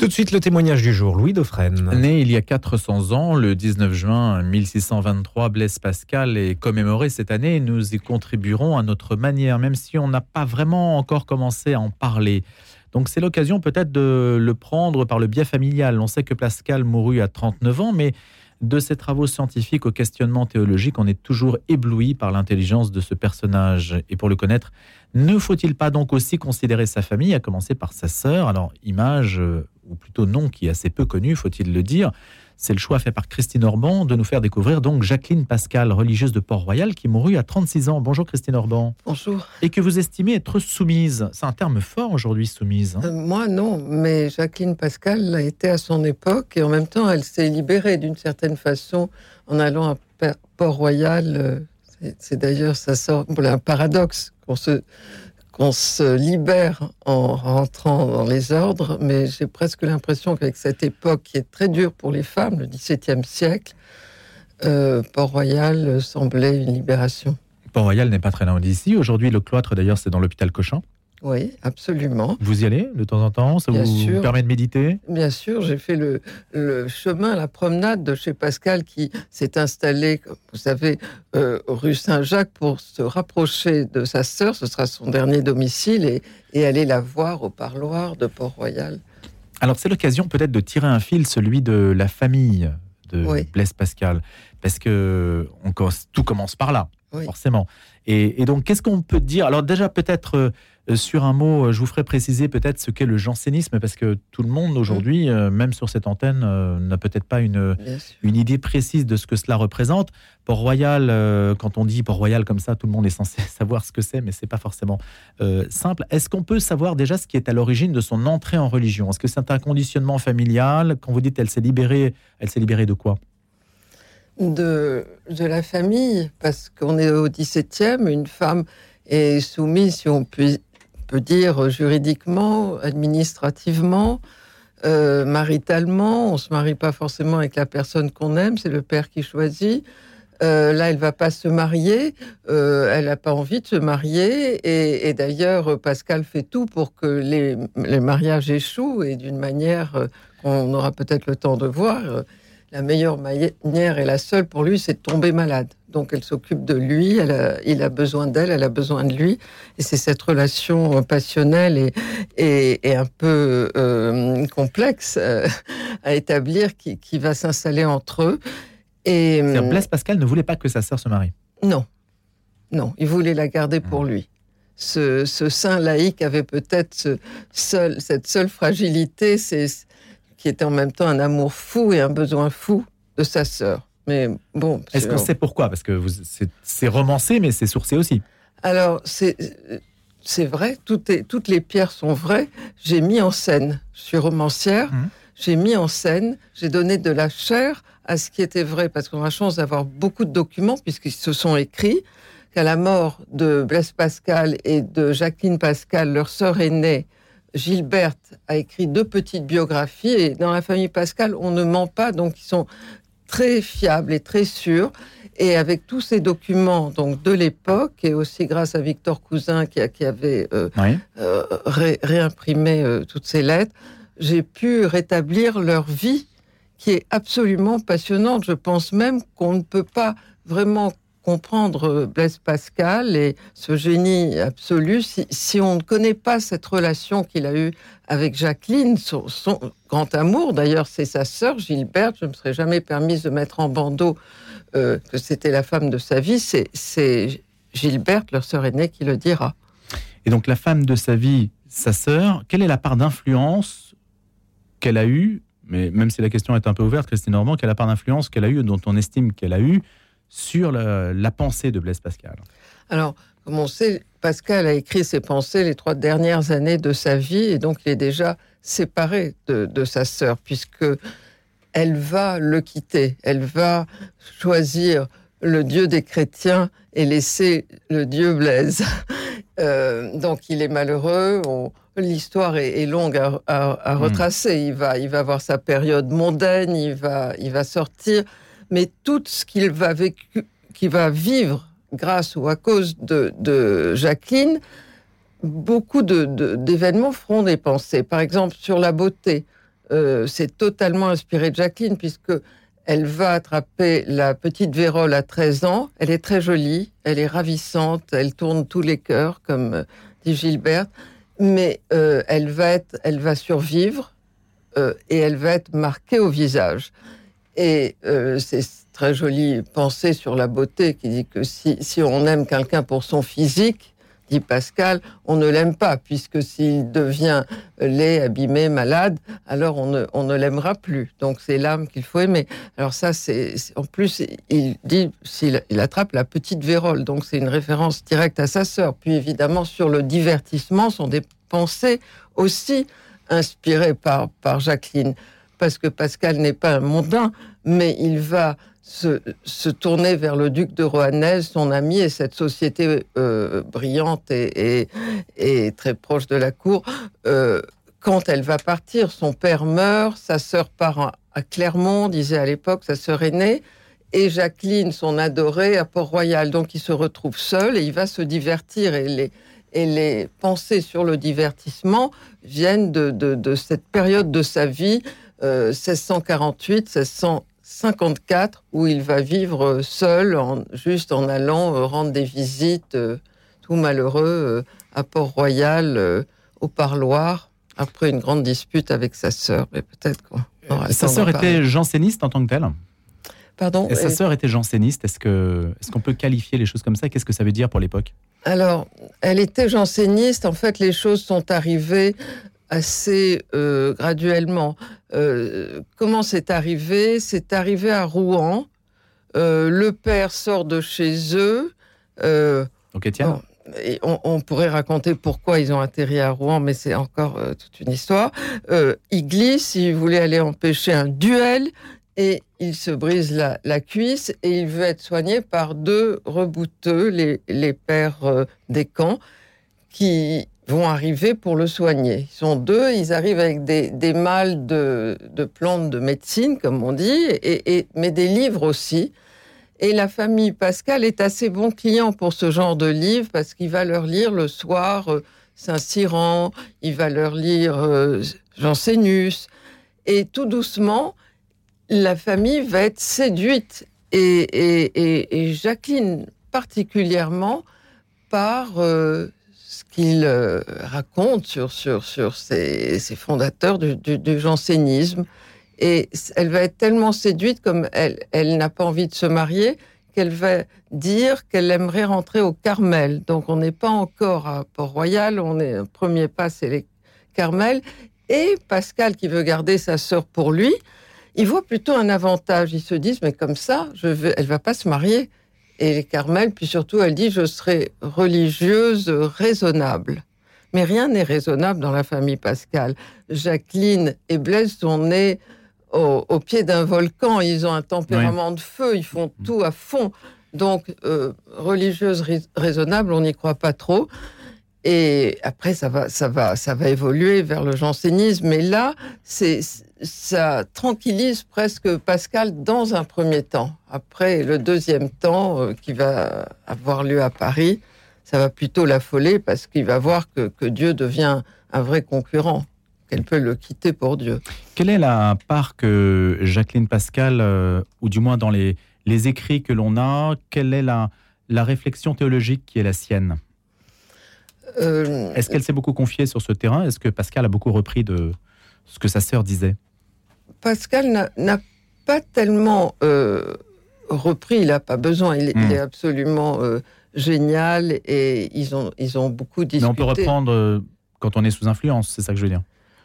Tout de suite, le témoignage du jour, Louis Dauphren. Né il y a 400 ans, le 19 juin 1623, Blaise Pascal est commémoré cette année nous y contribuerons à notre manière, même si on n'a pas vraiment encore commencé à en parler. Donc c'est l'occasion peut-être de le prendre par le biais familial. On sait que Pascal mourut à 39 ans, mais de ses travaux scientifiques au questionnement théologique, on est toujours ébloui par l'intelligence de ce personnage. Et pour le connaître, ne faut-il pas donc aussi considérer sa famille, à commencer par sa sœur? Alors, image, euh, ou plutôt nom qui est assez peu connu, faut-il le dire, c'est le choix fait par Christine Orban de nous faire découvrir donc Jacqueline Pascal, religieuse de Port-Royal, qui mourut à 36 ans. Bonjour Christine Orban. Bonjour. Et que vous estimez être soumise. C'est un terme fort aujourd'hui, soumise. Hein. Euh, moi, non, mais Jacqueline Pascal l'a été à son époque et en même temps, elle s'est libérée d'une certaine façon en allant à Port-Royal. Euh, c'est d'ailleurs, ça sort un paradoxe qu'on se on se libère en rentrant dans les ordres, mais j'ai presque l'impression qu'avec cette époque qui est très dure pour les femmes, le XVIIe siècle, euh, Port-Royal semblait une libération. Port-Royal n'est pas très loin d'ici. Aujourd'hui, le cloître, d'ailleurs, c'est dans l'hôpital Cochin. Oui, absolument. Vous y allez de temps en temps? Ça vous permet de méditer? Bien sûr, j'ai fait le, chemin, la promenade de chez Pascal qui s'est installé, vous savez, euh, rue Saint-Jacques pour se rapprocher de sa sœur. Ce sera son dernier domicile et, et aller la voir au parloir de Port-Royal. Alors c'est l'occasion peut-être de tirer un fil, celui de la famille de Blaise Pascal, parce que on, tout commence par là, forcément. Et, et donc qu'est-ce qu'on peut dire? Alors déjà peut-être euh, sur un mot, euh, je vous ferai préciser peut-être ce qu'est le jansénisme, parce que tout le monde aujourd'hui, mm. euh, même sur cette antenne, n'a peut-être pas une, une idée précise de ce que cela représente. Port-Royal, quand on dit Port-Royal comme ça, tout le monde est censé savoir ce que c'est, mais c'est pas forcément simple. Est-ce qu'on peut savoir déjà ce qui est à l'origine de son entrée en religion? Est-ce que c'est un conditionnement familial? Quand vous dites elle s'est libérée, elle s'est libérée de quoi? De, de la famille, parce qu'on est au 17e, une femme est soumise, si on peut peut dire juridiquement, administrativement, euh, maritalement. On se marie pas forcément avec la personne qu'on aime, c'est le père qui choisit. Euh, là, elle va pas se marier, euh, elle n'a pas envie de se marier, et, d'ailleurs, Pascal fait tout pour que les, les mariages échouent, et d'une manière qu'on aura peut-être le temps de voir la meilleure manière et la seule pour lui, c'est de tomber malade. Donc elle s'occupe de lui, il a besoin d'elle, elle a besoin de lui. Et c'est cette relation euh, passionnelle et, un peu euh, complexe euh, à établir qui, va s'installer entre eux. Et Blaise Pascal ne voulait pas que sa sœur se marie. Non, non, il voulait la garder pour lui. Ce, saint laïque avait peut-être cette seule fragilité, c'est qui était en même temps un amour fou et un besoin fou de sa sœur. Mais bon. Est-ce qu'on sait pourquoi? Parce que c'est romancé, mais c'est sourcé aussi. Alors, c'est. Vrai, tout est, toutes les pierres sont vraies. J'ai mis en scène, je suis romancière, mmh. j'ai mis en scène, j'ai donné de la chair à ce qui était vrai, parce qu'on a la chance d'avoir beaucoup de documents, puisqu'ils se sont écrits, qu'à la mort de Blaise Pascal et de Jacqueline Pascal, leur sœur aînée, Gilberte a écrit deux petites biographies et dans la famille Pascal, on ne ment pas, donc ils sont très fiables et très sûrs. Et avec tous ces documents donc de l'époque et aussi grâce à Victor Cousin qui, qui avait euh, euh, réimprimé euh, toutes ces lettres, j'ai pu rétablir leur vie qui est absolument passionnante. Je pense même qu'on ne peut pas vraiment comprendre Blaise Pascal et ce génie absolu si, on ne connaît pas cette relation qu'il a eue avec Jacqueline, son, grand amour. D'ailleurs, c'est sa sœur Gilberte. Je ne me serais jamais permise de mettre en bandeau euh, que c'était la femme de sa vie. C'est Gilberte, leur sœur aînée, qui le dira. Et donc, la femme de sa vie, sa sœur, quelle est la part d'influence qu'elle a eue mais même si la question est un peu ouverte, Christine Normand, quelle la part d'influence qu'elle a eue, dont on estime qu'elle a eue sur la pensée de Blaise Pascal Alors, comme on sait, Pascal a écrit ses pensées les trois dernières années de sa vie et donc il est déjà séparé de, sa sœur puisque elle va le quitter, elle va choisir le Dieu des chrétiens et laisser le Dieu Blaise. Euh, donc il est malheureux. L'histoire est, longue à, hmm. retracer. Il va, il va avoir sa période mondaine. Il va, il va sortir mais tout ce qu'il va, vivre grâce ou à cause de, Jacqueline beaucoup d'événements feront des pensées. Par exemple, sur la beauté, euh, c'est totalement inspiré de Jacqueline, puisque elle va attraper la petite Vérole à 13 ans. Elle est très jolie, elle est ravissante, elle tourne tous les cœurs, comme euh, dit Gilbert. Mais euh, elle, va être, elle va survivre et elle va être marquée au visage. Et c'est très jolie pensée sur la beauté qui dit que si, on aime quelqu'un pour son physique, dit Pascal, on ne l'aime pas, puisque s'il devient laid, abîmé, malade, alors on ne, l'aimera plus. Donc c'est l'âme qu'il faut aimer. Alors ça, c'est en plus, il dit s'il il attrape la petite vérole, donc c'est une référence directe à sa sœur. Puis évidemment, sur le divertissement, sont des pensées aussi inspirées par Jacqueline, parce que Pascal n'est pas un mondain, mais il va se, tourner vers le duc de Rohanès, son ami, et cette société euh, brillante et, très proche de la cour. Euh, quand elle va partir, son père meurt, sa sœur part à Clermont, disait à l'époque sa sœur aînée, et Jacqueline, son adorée, à Port-Royal. Donc il se retrouve seul et il va se divertir. Et les, pensées sur le divertissement viennent de, cette période de sa vie, 1648, euh, 1600 54 où il va vivre seul, juste en allant euh, rendre des visites, euh, tout malheureux, euh, à Port-Royal, au parloir, après une grande dispute avec sa sœur. Mais peut-être Sa sœur était janséniste en tant que telle Pardon et Sa sœur était janséniste. Est-ce qu'on est qu'on peut qualifier les choses comme ça? Qu'est-ce que ça veut dire pour l'époque? Alors, elle était janséniste. En fait, les choses sont arrivées assez euh, graduellement. Euh, comment c'est arrivé? C'est arrivé à Rouen. Euh, le père sort de chez eux. Et on, pourrait raconter pourquoi ils ont atterri à Rouen, mais c'est encore toute une histoire. il glisse, il voulait aller empêcher un duel et il se brise la, cuisse et il veut être soigné par deux rebouteux, les, les pères des camps, qui vont arriver pour le soigner. Ils sont deux, ils arrivent avec des, des mâles de, de, plantes de médecine, comme on dit, et, mais des livres aussi. Et la famille Pascal est assez bon client pour ce genre de livres parce qu'il va leur lire le soir euh, Saint-Cyran, il va leur lire euh, Jansénus. Et tout doucement, la famille va être séduite. Et, et, et Jacqueline particulièrement par euh, qu'il euh, raconte sur, sur, sur ses, fondateurs du, jansénisme. Et elle va être tellement séduite, comme elle, elle n'a pas envie de se marier, qu'elle va dire qu'elle aimerait rentrer au Carmel. Donc on n'est pas encore à Port-Royal, on est premier pas, c'est les Carmel. Et Pascal, qui veut garder sa sœur pour lui, il voit plutôt un avantage. Ils se disent, mais comme ça, je vais, elle va pas se marier et Carmel, puis surtout, elle dit Je serai religieuse raisonnable. Mais rien n'est raisonnable dans la famille Pascal. Jacqueline et Blaise sont nés au, pied d'un volcan. Ils ont un tempérament de feu. Ils font tout à fond. Donc, euh, religieuse raisonnable, on n'y croit pas trop. Et après, ça va, ça va, ça va évoluer vers le jansénisme. Mais là, ça tranquillise presque Pascal dans un premier temps. Après, le deuxième temps euh, qui va avoir lieu à Paris, ça va plutôt l'affoler parce qu'il va voir que, Dieu devient un vrai concurrent, qu'elle peut le quitter pour Dieu. Quelle est la part que Jacqueline Pascal, euh, ou du moins dans les, écrits que l'on a, quelle est la réflexion théologique qui est la sienne? Euh, Est-ce qu'elle s'est beaucoup confiée sur ce terrain? Est-ce que Pascal a beaucoup repris de ce que sa sœur disait? Pascal n'a pas tellement euh, repris, il n'a pas besoin, il, est hmm. absolument euh, génial et ils ont, ils ont beaucoup discuté. Mais on peut reprendre quand on est sous influence, c'est ça que je veux dire.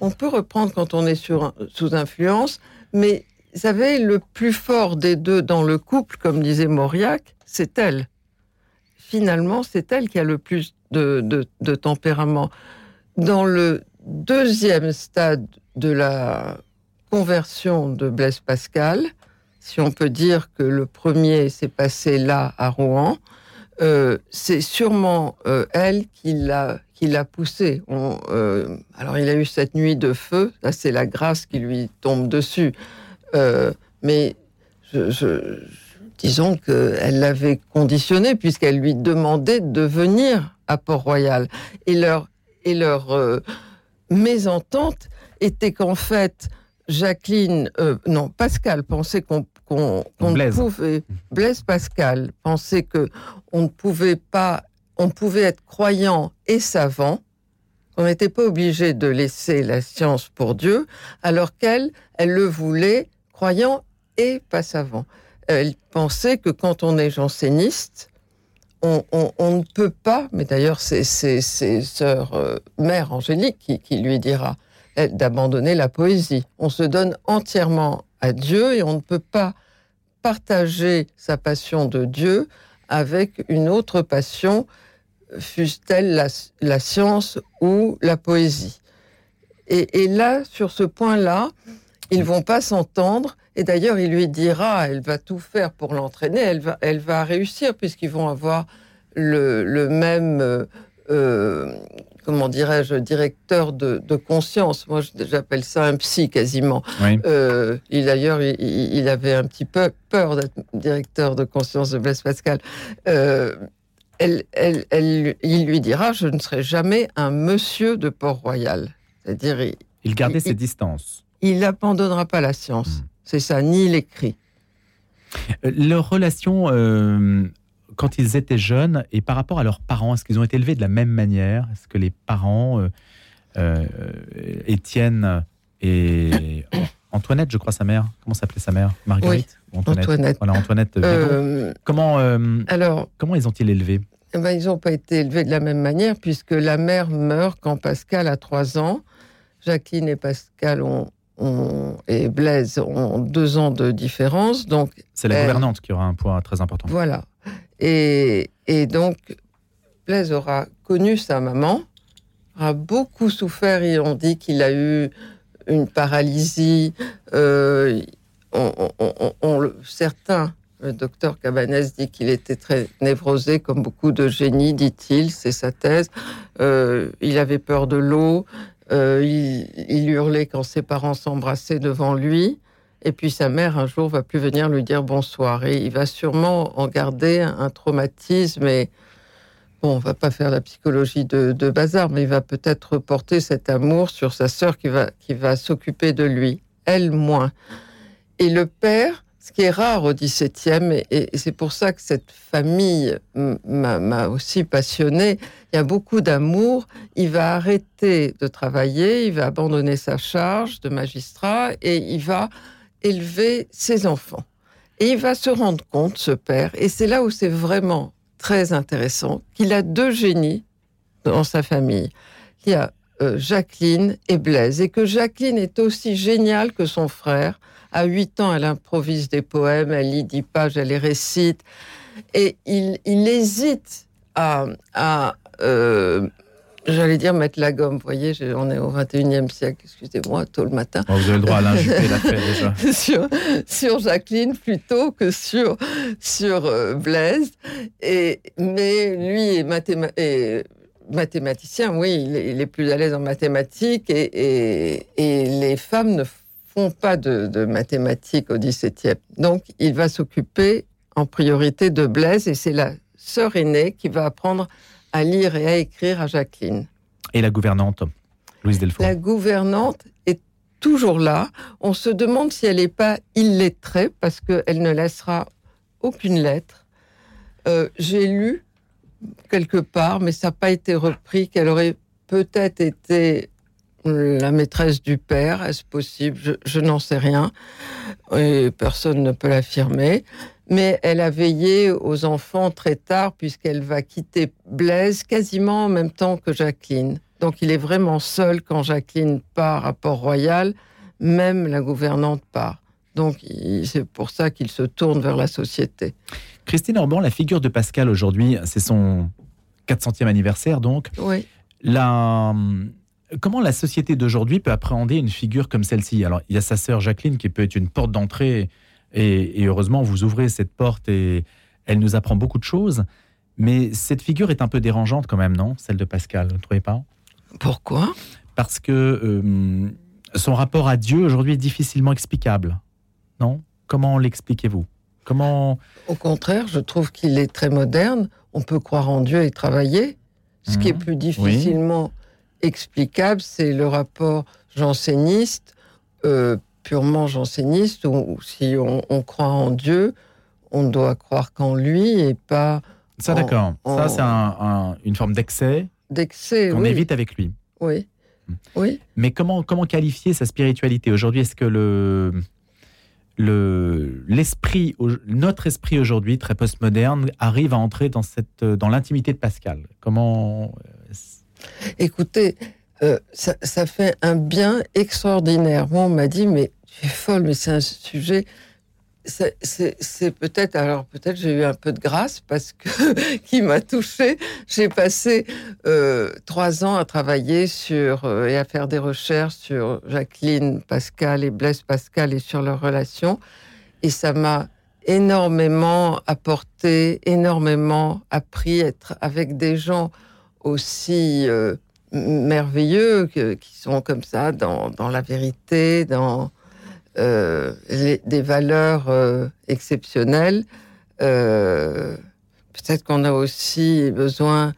On peut reprendre quand on est sur, sous influence, mais vous savez, le plus fort des deux dans le couple, comme disait Mauriac, c'est elle. Finalement, c'est elle qui a le plus de, tempérament. Dans le deuxième stade de la conversion de Blaise Pascal, si on peut dire que le premier s'est passé là à Rouen, euh, c'est sûrement euh, elle qui l'a poussé. Euh, alors il a eu cette nuit de feu, là c'est la grâce qui lui tombe dessus. mais disons qu'elle l'avait conditionné puisqu'elle lui demandait de venir à Port-Royal. Et leur, et leur euh, mésentente était qu'en fait, Jacqueline, euh, non, Pascal pensait qu'on qu'on pouvait, Blaise Pascal pensait que on ne pouvait pas, on pouvait être croyant et savant, on n'était pas obligé de laisser la science pour Dieu, alors qu'elle, elle le voulait croyant et pas savant. Elle pensait que quand on est janséniste, on, ne peut pas, mais d'ailleurs c'est ses sœurs euh, mère Angélique qui, lui dira d'abandonner la poésie. On se donne entièrement à Dieu et on ne peut pas partager sa passion de Dieu avec une autre passion, fût-elle la, science ou la poésie. Et, et là, sur ce point-là, ils vont pas s'entendre. Et d'ailleurs, il lui dira, elle va tout faire pour l'entraîner, elle va, elle va réussir, puisqu'ils vont avoir le, le même, euh, euh comment dirais-je, directeur de, de conscience. Moi, j'appelle ça un psy quasiment. Euh, il d'ailleurs, il, il, avait un petit peu peur d'être directeur de conscience de Blaise Pascal. Euh, elle, elle, elle, il lui dira, je ne serai jamais un monsieur de Port-Royal. C'est-à-dire, il, il gardait ses distances il n'abandonnera pas la science. Hmm. C'est ça, ni l'écrit. Euh, leur relation, euh, quand ils étaient jeunes, et par rapport à leurs parents, est-ce qu'ils ont été élevés de la même manière? Est-ce que les parents, euh, Étienne et Antoinette, je crois, sa mère, comment s'appelait sa mère? Marguerite Antoinette? Voilà, Antoinette. comment, alors, comment ils ont-ils élevé eh ben, Ils n'ont pas été élevés de la même manière, puisque la mère meurt quand Pascal a 3 ans. Jacqueline et Pascal ont et Blaise ont deux ans de différence. Donc c'est la gouvernante qui aura un poids très important. Voilà. Et, et, donc Blaise aura connu sa maman, a beaucoup souffert. Ils ont dit qu'il a eu une paralysie. Euh, on, certains, le docteur Cabanès dit qu'il était très névrosé, comme beaucoup de génies, dit-il, c'est sa thèse. Euh, il avait peur de l'eau. Euh, il, hurlait quand ses parents s'embrassaient devant lui. Et puis sa mère, un jour, va plus venir lui dire bonsoir. Et il va sûrement en garder un traumatisme. Et bon, on va pas faire la psychologie de, bazar, mais il va peut-être porter cet amour sur sa sœur qui va, qui va s'occuper de lui. Elle, moins. Et le père, ce qui est rare au XVIIe, et, c'est pour ça que cette famille m'a aussi passionnée. Il y a beaucoup d'amour. Il va arrêter de travailler, il va abandonner sa charge de magistrat et il va élever ses enfants. Et il va se rendre compte, ce père, et c'est là où c'est vraiment très intéressant, qu'il a deux génies dans sa famille. Il y a euh, Jacqueline et Blaise, et que Jacqueline est aussi géniale que son frère à 8 ans, elle improvise des poèmes, elle lit 10 pages, elle les récite. Et il, hésite à, euh, j'allais dire mettre la gomme. Vous voyez, on est au 21e siècle, excusez-moi, tôt le matin. vous avez le droit à l'injuper la fait déjà. sur, sur, Jacqueline plutôt que sur, sur euh, Blaise. Et, mais lui est, mathématicien, oui, il est, plus à l'aise en mathématiques et, et, et les femmes ne pas de, mathématiques au XVIIe. Donc, il va s'occuper en priorité de Blaise et c'est la sœur aînée qui va apprendre à lire et à écrire à Jacqueline. Et la gouvernante, Louise Delfort La gouvernante est toujours là. On se demande si elle n'est pas illettrée parce qu'elle ne laissera aucune lettre. Euh, j'ai lu quelque part, mais ça n'a pas été repris, qu'elle aurait peut-être été la maîtresse du père, est-ce possible? Je, n'en sais rien. Et personne ne peut l'affirmer. Mais elle a veillé aux enfants très tard, puisqu'elle va quitter Blaise quasiment en même temps que Jacqueline. Donc il est vraiment seul quand Jacqueline part à Port-Royal, même la gouvernante part. Donc c'est pour ça qu'il se tourne vers la société. Christine Orban, la figure de Pascal aujourd'hui, c'est son 400e anniversaire donc. Oui. La, Comment la société d'aujourd'hui peut appréhender une figure comme celle-ci? Alors, il y a sa sœur Jacqueline qui peut être une porte d'entrée, et, heureusement, vous ouvrez cette porte et elle nous apprend beaucoup de choses. Mais cette figure est un peu dérangeante quand même, non Celle de Pascal, vous ne trouvez pas? Pourquoi? Parce que euh, son rapport à Dieu aujourd'hui est difficilement explicable, non? Comment l'expliquez-vous? Comment Au contraire, je trouve qu'il est très moderne. On peut croire en Dieu et travailler Ce qui est Mhm. plus difficilement explicable, c'est le rapport janséniste, euh, purement janséniste, où, si on, on croit en Dieu, on doit croire qu'en lui et pas Ça, d'accord. Ça, c'est un- un- une forme d'excès d'excès. qu'on oui, évite avec lui. Oui. Hmm. Oui. Mais comment, comment qualifier sa spiritualité aujourd'hui? Est-ce que le, le, l'esprit, notre esprit aujourd'hui, très postmoderne, arrive à entrer dans, cette, dans l'intimité de Pascal? Comment euh, Écoutez, euh, ça, fait un bien extraordinaire. On m'a dit, mais tu es folle, mais c'est un sujet. c'est- peut-être, alors peut-être j'ai eu un peu de grâce parce que qui m'a touchée. J'ai passé euh, trois ans à travailler sur euh, et à faire des recherches sur Jacqueline Pascal et Blaise Pascal et sur leurs relations. Et ça m'a énormément apporté, énormément appris être avec des gens aussi euh, merveilleux que- qui sont comme ça dans, la vérité, dans euh, les- des valeurs euh, exceptionnelles. Peut-être qu'on a aussi besoin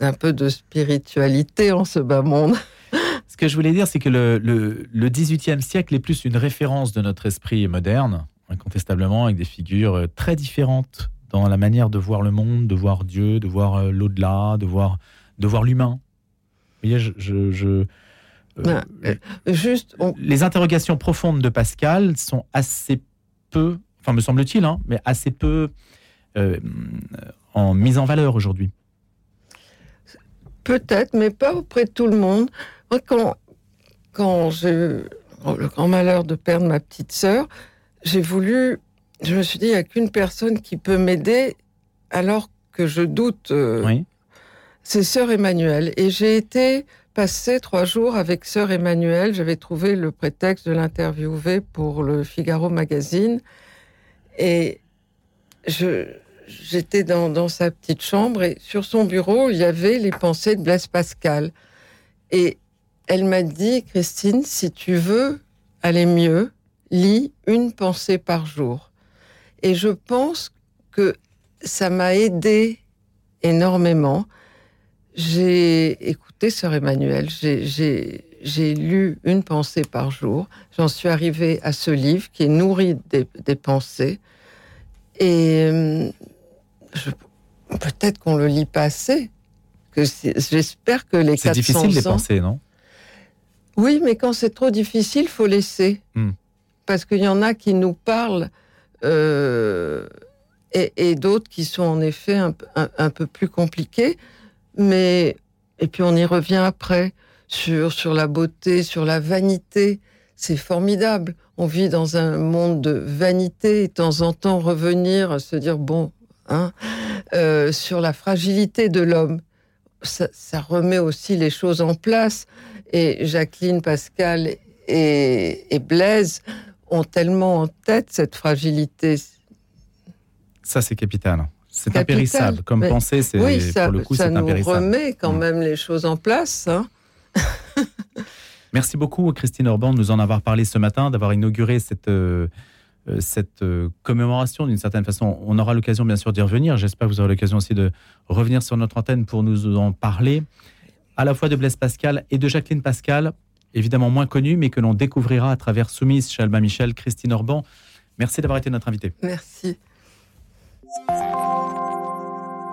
d'un peu de spiritualité en ce bas monde. Ce que je voulais dire, c'est que le, le, le 18e siècle est plus une référence de notre esprit moderne, incontestablement, avec des figures très différentes dans la manière de voir le monde, de voir Dieu, de voir l'au-delà, de voir, de voir l'humain. Vous voyez, je, je- je- euh, Juste, on- les interrogations profondes de Pascal sont assez peu, enfin me semble-t-il, hein, mais assez peu euh, en mise en valeur aujourd'hui. Peut-être, mais pas auprès de tout le monde. Moi, quand, quand j'ai eu le grand malheur de perdre ma petite sœur, j'ai voulu. Je me suis dit, il n'y a qu'une personne qui peut m'aider alors que je doute. euh, Oui. C'est sœur Emmanuel. Et j'ai été passer trois jours avec sœur Emmanuel. J'avais trouvé le prétexte de l'interviewer pour le Figaro Magazine. Et j'étais dans, dans sa petite chambre et sur son bureau, il y avait les pensées de Blaise Pascal. Et elle m'a dit, Christine, si tu veux aller mieux, lis une pensée par jour. Et je pense que ça m'a aidé énormément. J'ai écouté Sœur Emmanuel, j'ai- lu une pensée par jour. J'en suis arrivée à ce livre qui est nourri des, des pensées. Et je- peut-être qu'on le lit pas assez. C'est- J'espère que les C'est 400 difficile de les penser, non? Oui, mais quand c'est trop difficile, faut laisser. Hmm. Parce qu'il y en a qui nous parlent euh, et, et d'autres qui sont en effet un, peu- un- un peu plus compliqués. Mais et puis on y revient après sur sur la beauté, sur la vanité. C'est formidable. On vit dans un monde de vanité et de temps en temps revenir, se dire bon, hein, euh, sur la fragilité de l'homme. Ça, remet aussi les choses en place. Et Jacqueline, Pascal et Blaise ont tellement en tête cette fragilité. Ça, c'est capital. C'est Capital, impérissable. Comme mais- pensée, c'est Oui, ça, pour le coup, ça nous remet quand Mm. même les choses en place. hein. Merci beaucoup, Christine Orban, de nous en avoir parlé ce matin, d'avoir inauguré cette, euh, euh, cette euh, commémoration d'une certaine façon. On aura l'occasion, bien sûr, d'y revenir. J'espère que vous aurez l'occasion aussi de revenir sur notre antenne pour nous en parler, à la fois de Blaise Pascal et de Jacqueline Pascal, évidemment moins connue, mais que l'on découvrira à travers Soumise chez Alba Michel, Christine Orban. Merci d'avoir été notre invitée. Merci. Thank you.